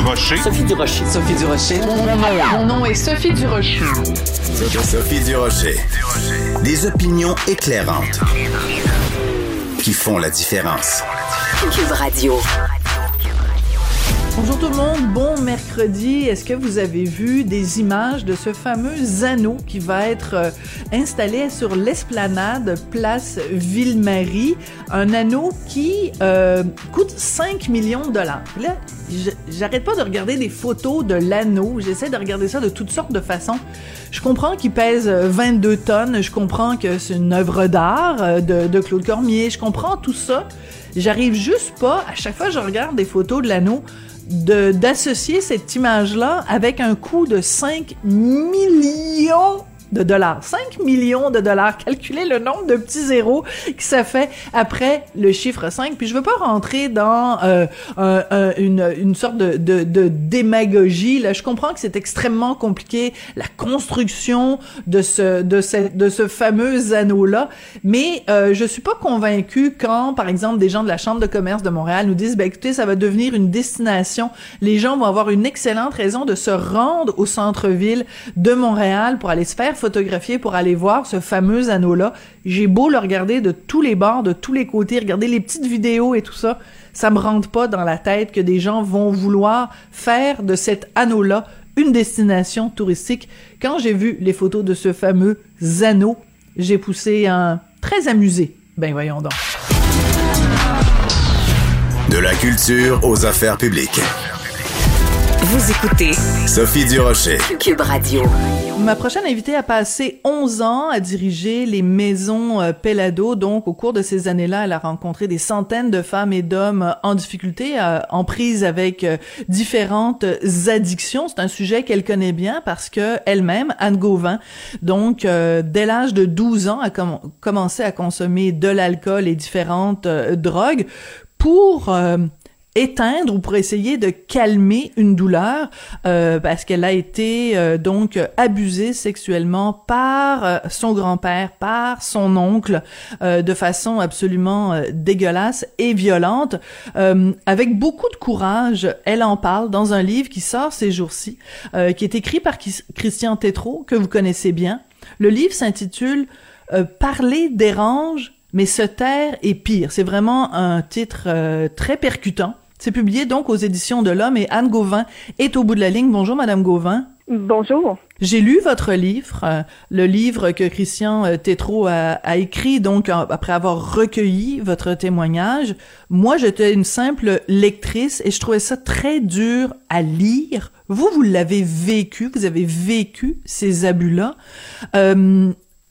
Durocher. Sophie Durocher. Sophie Durocher. Mon nom est Sophie Durocher. Sophie Durocher. Des opinions éclairantes qui font la différence. Cube Radio. Bonjour tout le monde, bon mercredi. Est-ce que vous avez vu des images de ce fameux anneau qui va être euh, installé sur l'esplanade place Ville-Marie? Un anneau qui euh, coûte 5 millions de dollars. Là, j'arrête pas de regarder des photos de l'anneau. J'essaie de regarder ça de toutes sortes de façons. Je comprends qu'il pèse 22 tonnes. Je comprends que c'est une œuvre d'art euh, de, de Claude Cormier. Je comprends tout ça. J'arrive juste pas, à chaque fois que je regarde des photos de l'anneau, d'associer cette image-là avec un coût de 5 millions de dollars. 5 millions de dollars. Calculez le nombre de petits zéros que ça fait après le chiffre 5. Puis je veux pas rentrer dans euh, une, une sorte de, de, démagogie. Là, je comprends que c'est extrêmement compliqué, la construction de ce, de ce, de ce fameux anneau-là. Mais euh, je suis pas convaincue quand, par exemple, des gens de la Chambre de commerce de Montréal nous disent, ben écoutez, ça va devenir une destination. Les gens vont avoir une excellente raison de se rendre au centre-ville de Montréal pour aller se faire photographier pour aller voir ce fameux anneau-là. J'ai beau le regarder de tous les bords, de tous les côtés, regarder les petites vidéos et tout ça, ça me rentre pas dans la tête que des gens vont vouloir faire de cet anneau-là une destination touristique. Quand j'ai vu les photos de ce fameux anneau, j'ai poussé un très amusé. Ben voyons donc. De la culture aux affaires publiques. Vous écoutez Sophie Durocher. Cube Radio. Ma prochaine invitée a passé 11 ans à diriger les maisons euh, Pelado. Donc, au cours de ces années-là, elle a rencontré des centaines de femmes et d'hommes en difficulté, euh, en prise avec euh, différentes addictions. C'est un sujet qu'elle connaît bien parce que elle-même, Anne Gauvin, donc, dès l'âge de 12 ans, a commencé à consommer de l'alcool et différentes drogues pour éteindre ou pour essayer de calmer une douleur euh, parce qu'elle a été euh, donc abusée sexuellement par euh, son grand-père, par son oncle de façon absolument dégueulasse et violente. avec beaucoup de courage, elle en parle dans un livre qui sort ces jours-ci, qui est écrit par Christian Tétrault, que vous connaissez bien. Le livre s'intitule Parler dérange mais se taire est pire. C'est vraiment un titre très percutant. C'est publié donc aux éditions de l'Homme et Anne Gauvin est au bout de la ligne. Bonjour, Madame Gauvin. Bonjour. J'ai lu votre livre, euh, le livre que Christian euh, Tétrault a, écrit, donc après avoir recueilli votre témoignage. Moi, j'étais une simple lectrice et je trouvais ça très dur à lire. Vous, vous l'avez vécu, vous avez vécu ces abus-là.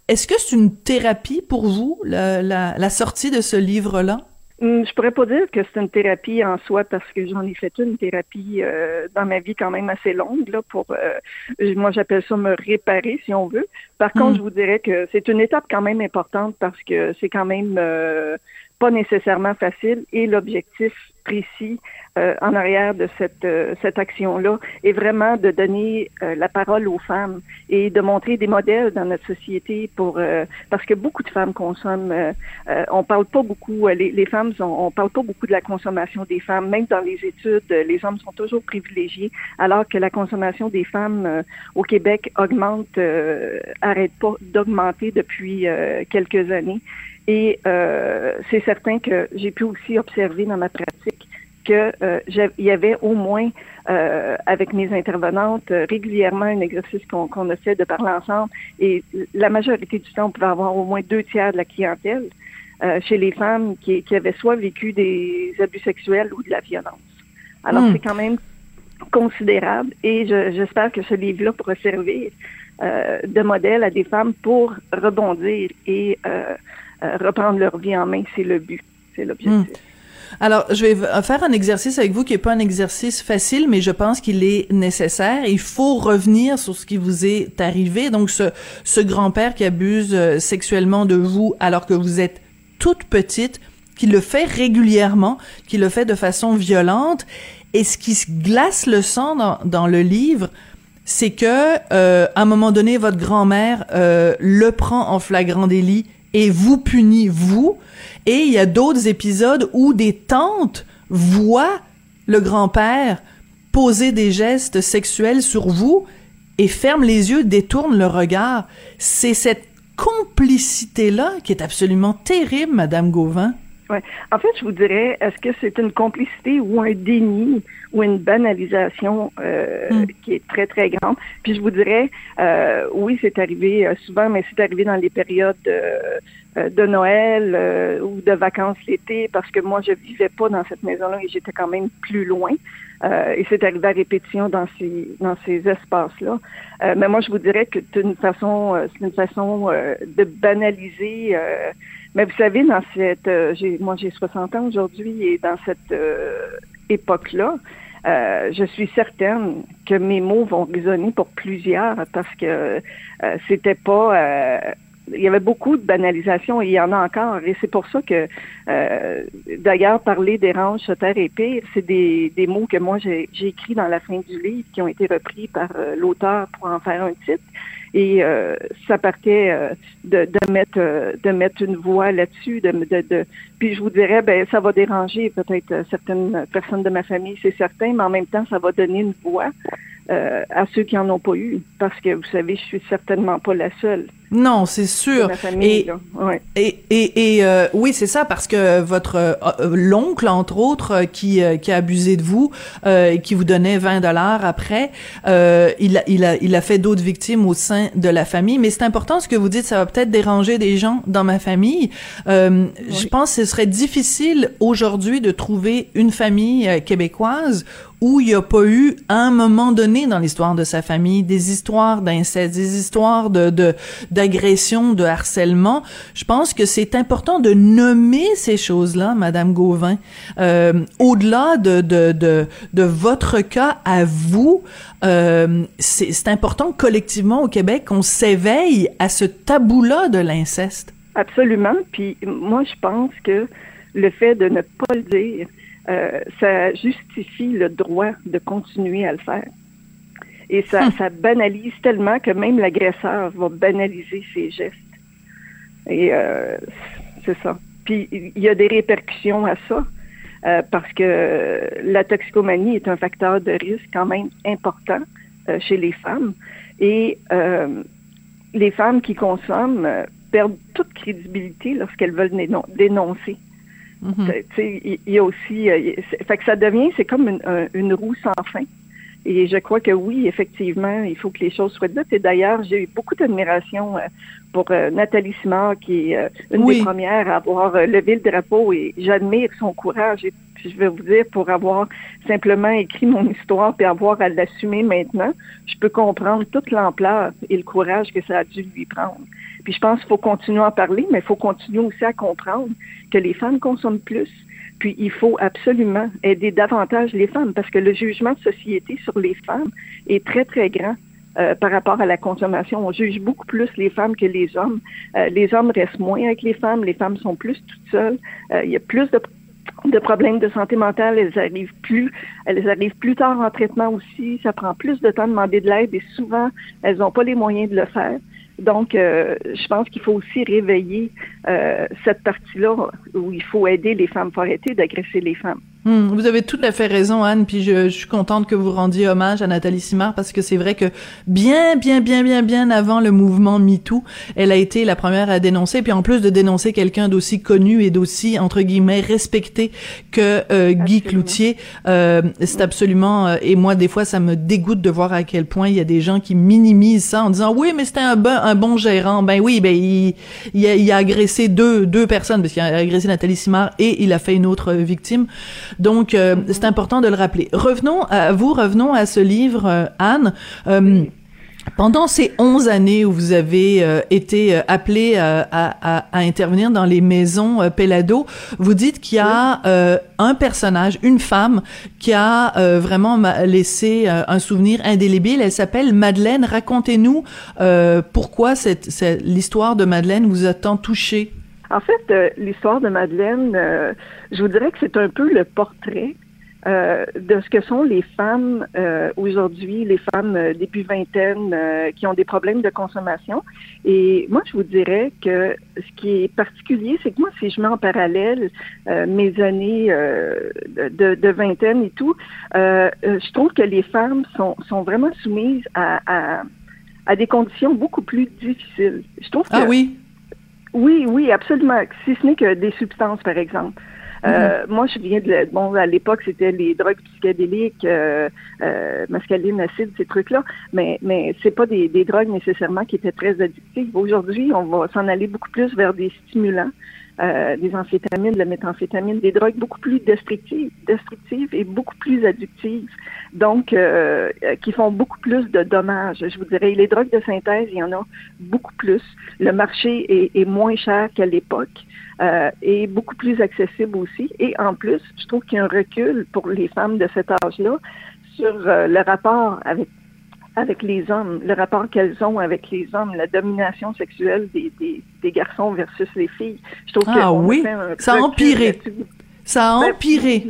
Est-ce que c'est une thérapie pour vous, la sortie de ce livre-là? Hum, je pourrais pas dire que c'est une thérapie en soi parce que j'en ai fait une thérapie euh, dans ma vie quand même assez longue là pour euh, moi j'appelle ça me réparer si on veut. Par contre, hum. je vous dirais que c'est une étape quand même importante parce que c'est quand même euh, pas nécessairement facile et l'objectif précis euh, en arrière de cette, euh, cette action-là est vraiment de donner euh, la parole aux femmes et de montrer des modèles dans notre société pour parce que beaucoup de femmes consomment. on parle pas beaucoup, les, les femmes, on, on, parle pas beaucoup de la consommation des femmes, même dans les études, les hommes sont toujours privilégiés, alors que la consommation des femmes au Québec augmente, arrête pas d'augmenter depuis quelques années. Et euh, c'est certain que j'ai pu aussi observer dans ma pratique qu'il euh, y avait au moins euh, avec mes intervenantes régulièrement un exercice qu'on a fait de parler ensemble et la majorité du temps on pouvait avoir au moins deux tiers de la clientèle chez les femmes qui, qui, avaient soit vécu des abus sexuels ou de la violence. Alors hmm. c'est quand même considérable et j'espère que ce livre-là pourra servir de modèle à des femmes pour rebondir et reprendre leur vie en main, c'est le but, c'est l'objectif. Hmm. Alors, je vais faire un exercice avec vous qui est pas un exercice facile, mais je pense qu'il est nécessaire. Il faut revenir sur ce qui vous est arrivé. Donc, ce, ce grand-père qui abuse euh, sexuellement de vous alors que vous êtes toute petite, qui le fait régulièrement, qui le fait de façon violente. Et ce qui glace le sang dans, dans le livre, c'est que euh, à un moment donné, votre grand-mère euh, le prend en flagrant délit et vous punit vous. Et il y a d'autres épisodes où des tantes voient le grand-père poser des gestes sexuels sur vous et ferment les yeux, détournent le regard. C'est cette complicité-là qui est absolument terrible, Madame Gauvin. Ouais. En fait, je vous dirais, est-ce que c'est une complicité ou un déni ou une banalisation euh, hmm. qui est très, très grande? Puis je vous dirais, euh, oui, c'est arrivé euh, souvent, mais c'est arrivé dans les périodes de Noël ou de vacances l'été, parce que moi, je vivais pas dans cette maison-là et j'étais quand même plus loin. et c'est arrivé à répétition dans ces dans ces espaces-là. mais moi, je vous dirais que c'est une façon, c'est une façon de banaliser mais vous savez, dans cette, euh, moi j'ai 60 ans aujourd'hui et dans cette euh, époque-là, euh, je suis certaine que mes mots vont résonner pour plusieurs parce que c'était pas il y avait beaucoup de banalisation et il y en a encore. Et c'est pour ça que, d'ailleurs, parler dérange, taire et pire, c'est des, des mots que moi j'ai, j'ai écrits dans la fin du livre qui ont été repris par l'auteur pour en faire un titre. Et euh, ça partait euh, de, de, mettre euh, de mettre une voix là-dessus. De, de, de, puis je vous dirais, ben ça va déranger peut-être certaines personnes de ma famille, c'est certain, mais en même temps, ça va donner une voix à ceux qui en ont pas eu, parce que vous savez, je suis certainement pas la seule. Non, c'est sûr. et, et, et, et euh, oui, c'est ça parce que votre euh, euh, l'oncle entre autres qui qui a abusé de vous et qui vous donnait 20 dollars après, il a il a il a fait d'autres victimes au sein de la famille, mais c'est important ce que vous dites, ça va peut-être déranger des gens dans ma famille. Je pense que ce serait difficile aujourd'hui de trouver une famille québécoise où il n'y a pas eu, à un moment donné dans l'histoire de sa famille, des histoires d'inceste, des histoires de, de, d'agression, de harcèlement. Je pense que c'est important de nommer ces choses-là, Madame Gauvin. Euh, au-delà de, de, de, de, votre cas à vous, euh, c'est important collectivement au Québec qu'on s'éveille à ce tabou-là de l'inceste. Absolument. Puis moi, je pense que le fait de ne pas le dire, euh, ça justifie le droit de continuer à le faire. Et ça, hum. ça banalise tellement que même l'agresseur va banaliser ses gestes. Et euh, c'est ça. Puis il y a des répercussions à ça. Euh, parce que la toxicomanie est un facteur de risque quand même important chez les femmes. Et les femmes qui consomment perdent toute crédibilité lorsqu'elles veulent dénoncer. Mm-hmm. Il y, a aussi, euh, fait que ça devient, c'est comme une, une, roue sans fin. Et je crois que oui, effectivement, il faut que les choses soient dites. Et d'ailleurs, j'ai eu beaucoup d'admiration euh, pour euh, Nathalie Simard, qui est une des premières à avoir levé le drapeau. Et j'admire son courage. Et je vais vous dire, pour avoir simplement écrit mon histoire et avoir à l'assumer maintenant, je peux comprendre toute l'ampleur et le courage que ça a dû lui prendre. Puis je pense qu'il faut continuer à en parler, mais il faut continuer aussi à comprendre que les femmes consomment plus. Puis il faut absolument aider davantage les femmes parce que le jugement de société sur les femmes est très, très grand. Euh, par rapport à la consommation. On juge beaucoup plus les femmes que les hommes. Euh, les hommes restent moins avec les femmes, les femmes sont plus toutes seules. Euh, il y a plus de, de, problèmes de santé mentale, elles arrivent plus, elles arrivent plus tard en traitement aussi. Ça prend plus de temps de demander de l'aide et souvent elles n'ont pas les moyens de le faire. Donc, euh, je pense qu'il faut aussi réveiller euh, cette partie-là où il faut aider les femmes, arrêter d'agresser les femmes. Hmm, vous avez tout à fait raison, Anne. Puis je, je, suis contente que vous rendiez hommage à Nathalie Simard parce que c'est vrai que bien, bien, bien, bien, bien avant le mouvement MeToo, elle a été la première à dénoncer. Puis en plus de dénoncer quelqu'un d'aussi connu et d'aussi entre guillemets respecté que euh, Guy Cloutier, euh, c'est absolument. Euh, et moi, des fois, ça me dégoûte de voir à quel point il y a des gens qui minimisent ça en disant oui, mais c'était un bon, un bon gérant. Ben oui, ben il, il, a, il a agressé deux, deux personnes parce qu'il a agressé Nathalie Simard et il a fait une autre victime. Donc, euh, c'est important de le rappeler. Revenons à vous, revenons à ce livre, euh, Anne. Euh, Pendant ces 11 années où vous avez euh, été appelé euh, à, à, à, intervenir dans les maisons euh, Pelado, vous dites qu'il y a un personnage, une femme, qui a vraiment laissé un souvenir indélébile. Elle s'appelle Madeleine. Racontez-nous pourquoi cette, cette l'histoire de Madeleine vous a tant touché. En fait, l'histoire de Madeleine, je vous dirais que c'est un peu le portrait euh, de ce que sont les femmes euh, aujourd'hui, les femmes euh, début vingtaine qui ont des problèmes de consommation. Et moi, je vous dirais que ce qui est particulier, c'est que moi, si je mets en parallèle mes années de, de, vingtaine et tout, je trouve que les femmes sont, sont vraiment soumises à, à, à, des conditions beaucoup plus difficiles. Je trouve ah oui? Oui, oui, absolument. Si ce n'est que des substances, par exemple. Euh, mhm. moi, je viens de bon à l'époque c'était les drogues psychédéliques, euh, euh, mascaline, acide, ces trucs-là, mais mais c'est pas des, des drogues nécessairement qui étaient très addictives. Aujourd'hui, on va s'en aller beaucoup plus vers des stimulants. Euh, des amphétamines, de la méthamphétamine, des drogues beaucoup plus destructives, destructives et beaucoup plus addictives, donc euh, qui font beaucoup plus de dommages. Je vous dirais, les drogues de synthèse, il y en a beaucoup plus. Le marché est, est moins cher qu'à l'époque euh, et beaucoup plus accessible aussi. Et en plus, je trouve qu'il y a un recul pour les femmes de cet âge-là sur euh, le rapport avec avec les hommes, le rapport qu'elles ont avec les hommes, la domination sexuelle des, des, des garçons versus les filles. Je trouve ah oui, ça a empiré. Ça a ben, empiré.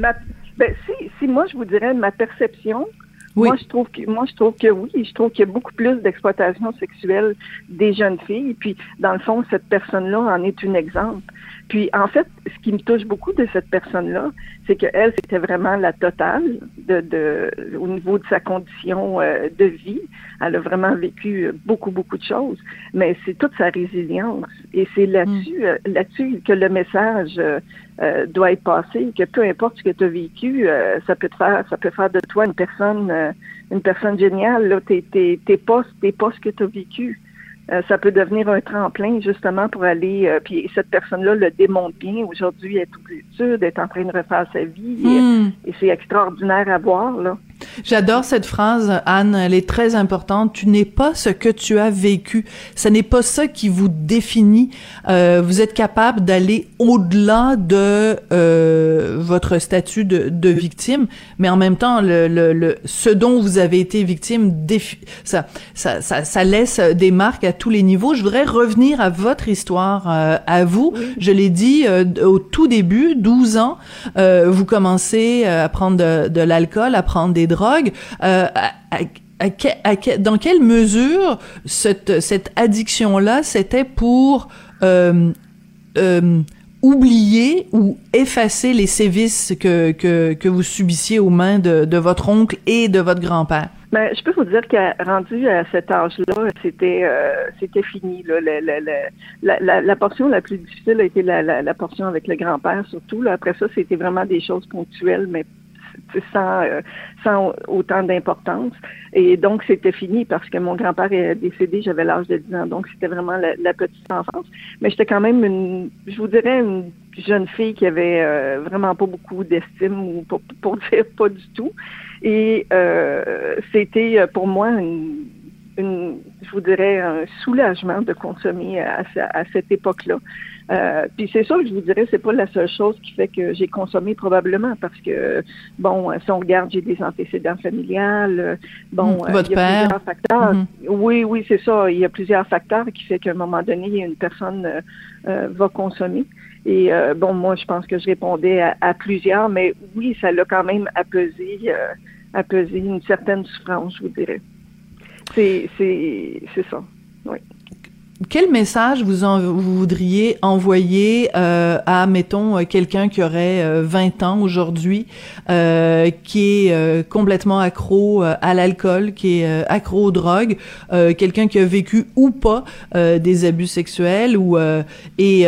ben, si, si moi je vous dirais ma perception, moi je trouve que moi je trouve que oui, je trouve qu'il y a beaucoup plus d'exploitation sexuelle des jeunes filles. Puis dans le fond, cette personne-là en est un exemple. Puis en fait, ce qui me touche beaucoup de cette personne-là, c'est qu'elle, c'était vraiment la totale de, de, au niveau de sa condition euh, de vie. Elle a vraiment vécu beaucoup, beaucoup de choses, mais c'est toute sa résilience. Et c'est là-dessus, mm. euh, là-dessus que le message euh, doit être passé, que peu importe ce que tu as vécu, ça peut te faire, ça peut faire de toi une personne, une personne géniale. Là, t'es, t'es, t'es pas, t'es pas ce que tu as vécu. Euh, ça peut devenir un tremplin justement pour aller. Euh, puis cette personne-là le démontre bien. Aujourd'hui, elle est toute étude, elle est en train de refaire sa vie. Hmm. Et, c'est extraordinaire à voir. Là. J'adore cette phrase, Anne. Elle est très importante. Tu n'es pas ce que tu as vécu. Ce n'est pas ça qui vous définit. Euh, vous êtes capable d'aller au-delà de euh, votre statut de, de, victime, mais en même temps, le, le, le, ce dont vous avez été victime, ça, ça, ça, ça laisse des marques à tous les niveaux. Je voudrais revenir à votre histoire, euh, à vous. Je l'ai dit euh, au tout début, 12 ans, euh, vous commencez à prendre de, de l'alcool, à prendre des drogues. À, dans quelle mesure cette, addiction-là, c'était pour oublier ou effacer les sévices que, vous subissiez aux mains de, votre oncle et de votre grand-père? Ben, je peux vous dire qu'à rendu à cet âge-là, c'était euh, fini. La, portion la plus difficile a été la, portion avec le grand-père surtout. Après ça, c'était vraiment des choses ponctuelles, mais sans, euh, sans autant d'importance. Et donc, c'était fini parce que mon grand-père est décédé, j'avais l'âge de 10 ans. Donc, c'était vraiment la, petite enfance. Mais j'étais quand même une, je vous dirais, une jeune fille qui avait euh, vraiment pas beaucoup d'estime ou pour, pour dire pas du tout. Et euh, c'était pour moi je vous dirais, un soulagement de consommer à cette époque-là. Euh, puis c'est ça que je vous dirais, c'est pas la seule chose qui fait que j'ai consommé probablement parce que bon, si on regarde, j'ai des antécédents familiales. Bon, mmh, votre il y a plusieurs facteurs. Mmh. Oui, oui, c'est ça. Il y a plusieurs facteurs qui fait qu'à un moment donné, une personne euh, va consommer. Et euh, bon, moi, je pense que je répondais à, à plusieurs, mais oui, ça l'a quand même apaisé, euh, apaisé une certaine souffrance, je vous dirais. C'est, c'est, c'est ça. Oui quel message vous, en, vous voudriez envoyer euh, à, mettons, euh, quelqu'un qui aurait 20 euh, ans aujourd'hui, euh, qui est euh, complètement accro à l'alcool, qui est accro aux drogues, quelqu'un qui a vécu ou pas des abus sexuels ou et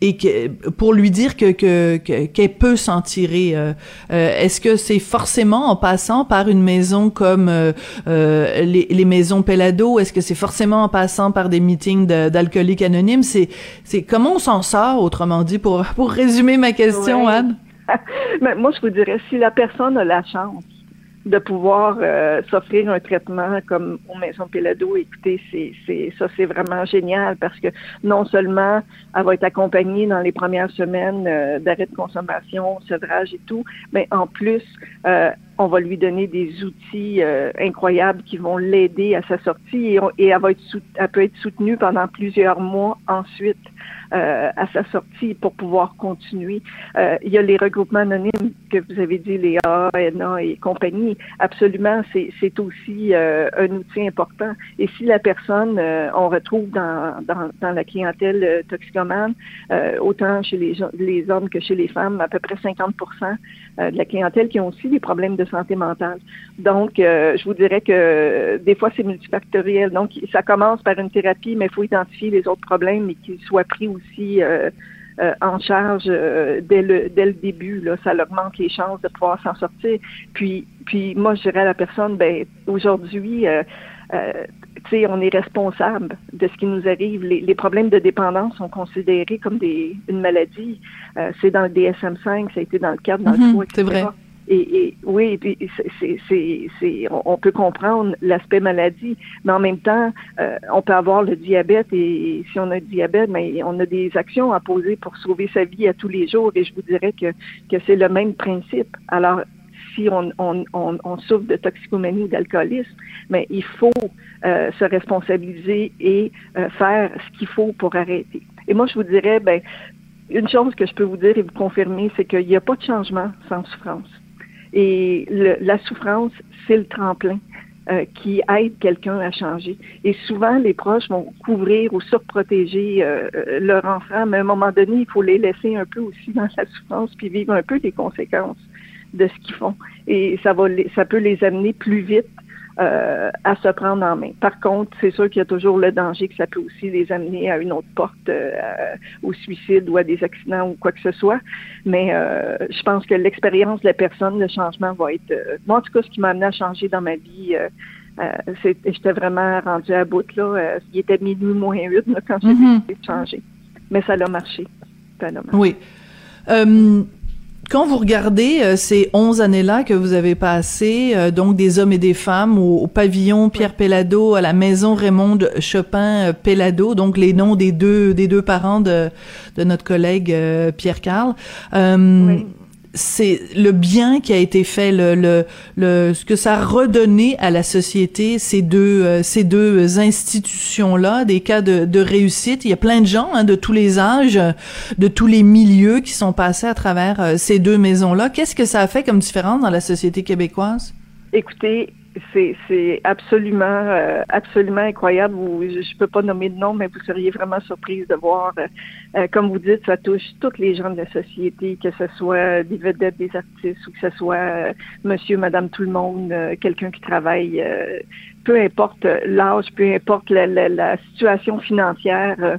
et que, pour lui dire que qu'elle peut s'en tirer. Euh, euh, est-ce que c'est forcément en passant par une maison comme euh, les, les, maisons Pelado? Est-ce que c'est forcément en passant par des meetings d'alcooliques anonymes? C'est c'est comment on s'en sort autrement dit pour pour résumer ma question, Anne? Mais moi, je vous dirais si la personne a la chance de pouvoir euh, s'offrir un traitement comme aux maisons Pelado, écoutez, c'est, c'est ça c'est vraiment génial parce que non seulement elle va être accompagnée dans les premières semaines euh, d'arrêt de consommation, sevrage et tout, mais en plus euh, on va lui donner des outils incroyables qui vont l'aider à sa sortie et, et elle va être elle peut être soutenue pendant plusieurs mois ensuite euh, à sa sortie pour pouvoir continuer. Euh, il y a les regroupements anonymes que vous avez dit, les ANA et compagnie. Absolument, c'est aussi euh, un outil important. Et si la personne, on retrouve dans, dans, dans, la clientèle toxicomane, autant chez les, les hommes que chez les femmes, à peu près 50% de la clientèle qui ont aussi des problèmes de santé mentale. Donc, je vous dirais que des fois, c'est multifactoriel. Donc, ça commence par une thérapie, mais il faut identifier les autres problèmes et qu'ils soient pris aussi euh, euh, en charge euh, dès le dès le début. Là, ça augmente les chances de pouvoir s'en sortir. Puis puis moi, je dirais à la personne, ben aujourd'hui, tu sais, on est responsable de ce qui nous arrive. Les, problèmes de dépendance sont considérés comme des une maladie. c'est dans le DSM-5, ça a été dans le cadre dans le mhm, C'est vrai. Et, oui, puis c'est, on peut comprendre l'aspect maladie, mais en même temps, euh, on peut avoir le diabète et si on a le diabète, mais on a des actions à poser pour sauver sa vie à tous les jours. Et je vous dirais que, que c'est le même principe. Alors, si on, on, on, souffre de toxicomanie ou d'alcoolisme, mais il faut euh, se responsabiliser et euh, faire ce qu'il faut pour arrêter. Et moi, je vous dirais, ben, une chose que je peux vous dire et vous confirmer, c'est qu'il n'y a pas de changement sans souffrance. Et la souffrance, c'est le tremplin. Euh, qui aide quelqu'un à changer. Et souvent, les proches vont couvrir ou surprotéger euh, euh, leur enfant, mais à un moment donné, il faut les laisser un peu aussi dans la souffrance, puis vivre un peu les conséquences de ce qu'ils font. Et ça va, ça peut les amener plus vite euh, à se prendre en main. Par contre, c'est sûr qu'il y a toujours le danger que ça peut aussi les amener à une autre porte, euh, au suicide ou à des accidents ou quoi que ce soit. Mais euh, je pense que l'expérience de la personne, le changement va être... moi, en tout cas, ce qui m'a amené à changer dans ma vie, j'étais vraiment rendue à bout. Là. il était minuit moins huit quand j'ai mm-hmm. décidé de changer. Mais ça marché. Ça a marché. Oui quand vous regardez euh, ces 11 années-là que vous avez passées, euh, donc des hommes et des femmes au, pavillon Pierre Pellado, à la maison Raymond Chopin euh, Pellado, donc les noms des deux des deux parents de, de notre collègue Pierre Carl. Oui c'est le bien qui a été fait, le, le, le, ce que ça a redonné à la société, ces deux, euh, ces deux institutions-là, des cas de, de, réussite. Il y a plein de gens hein, de tous les âges, de tous les milieux qui sont passés à travers euh, ces deux maisons-là. Qu'est-ce que ça a fait comme différence dans la société québécoise? Écoutez, c'est absolument euh, absolument incroyable. je ne peux pas nommer de nom, mais vous seriez vraiment surprise de voir, euh, euh, comme vous dites, ça touche tous les gens de la société, que ce soit des vedettes, des artistes, ou que ce soit monsieur, madame, tout le monde, quelqu'un qui travaille, peu importe l'âge, peu importe la situation financière.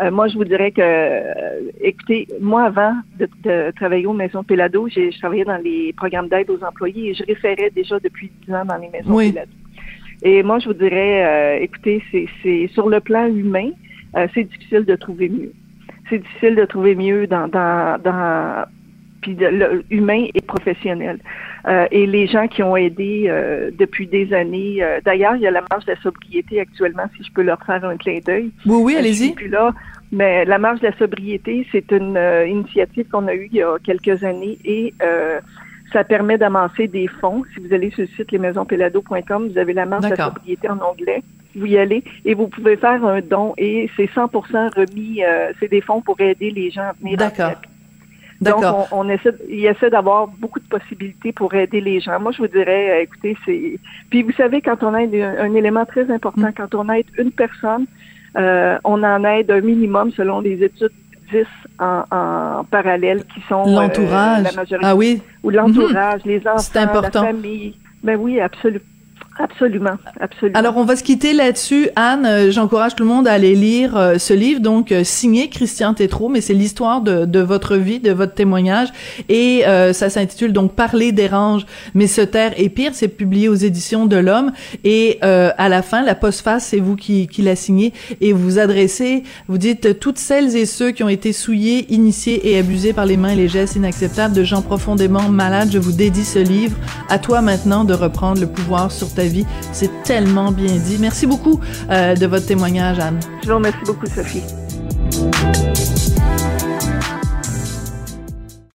Euh, moi, je vous dirais que, euh, écoutez, moi, avant de, travailler aux maisons Pelado, j'ai travaillé dans les programmes d'aide aux employés et je référais déjà depuis 10 ans dans les maisons oui. Pelado. Et moi, je vous dirais, euh, écoutez, c'est sur le plan humain, c'est difficile de trouver mieux. C'est difficile de trouver mieux dans, dans, dans puis le, humain et professionnel. Euh, et les gens qui ont aidé euh, depuis des années. Euh, d'ailleurs, il y a la marche de la sobriété actuellement, si je peux leur faire un clin d'œil. Oui, oui, allez-y. Puis là, mais la marche de la sobriété, c'est une initiative qu'on a eue il y a quelques années et ça permet d'amasser des fonds. Si vous allez sur le site lesmaisonspelado.com, vous avez la marche de la sobriété en anglais. Vous y allez et vous pouvez faire un don et c'est 100% remis. c'est des fonds pour aider les gens à venir D'accord. Donc, on, essaie, il essaie d'avoir beaucoup de possibilités pour aider les gens. Moi, je vous dirais, euh, écoutez, c'est. Puis, vous savez, quand on aide un, élément très important, mm. quand on aide une personne, euh, on en aide un minimum selon les études 10 en, parallèle qui sont euh, l'entourage. la majorité. Ah oui. Ou l'entourage, mm-hmm. les enfants, important. la famille. Ben oui, absolument. Absolument, absolument. Alors, on va se quitter là-dessus. Anne, euh, j'encourage tout le monde à aller lire euh, ce livre, donc euh, signé Christian Tétrault, mais c'est l'histoire de, de, votre vie, de votre témoignage, et ça s'intitule donc Parler dérange, mais se taire est pire. C'est publié aux éditions de l'Homme, et à la fin, la postface, c'est vous qui, qui l'a signé, et vous adressez, vous dites toutes celles et ceux qui ont été souillés, initiés et abusés par les mains et les gestes inacceptables de gens profondément malades. Je vous dédie ce livre. À toi maintenant de reprendre le pouvoir sur ta C'est tellement bien dit. Merci beaucoup euh, de votre témoignage, Anne. Je vous remercie beaucoup, Sophie.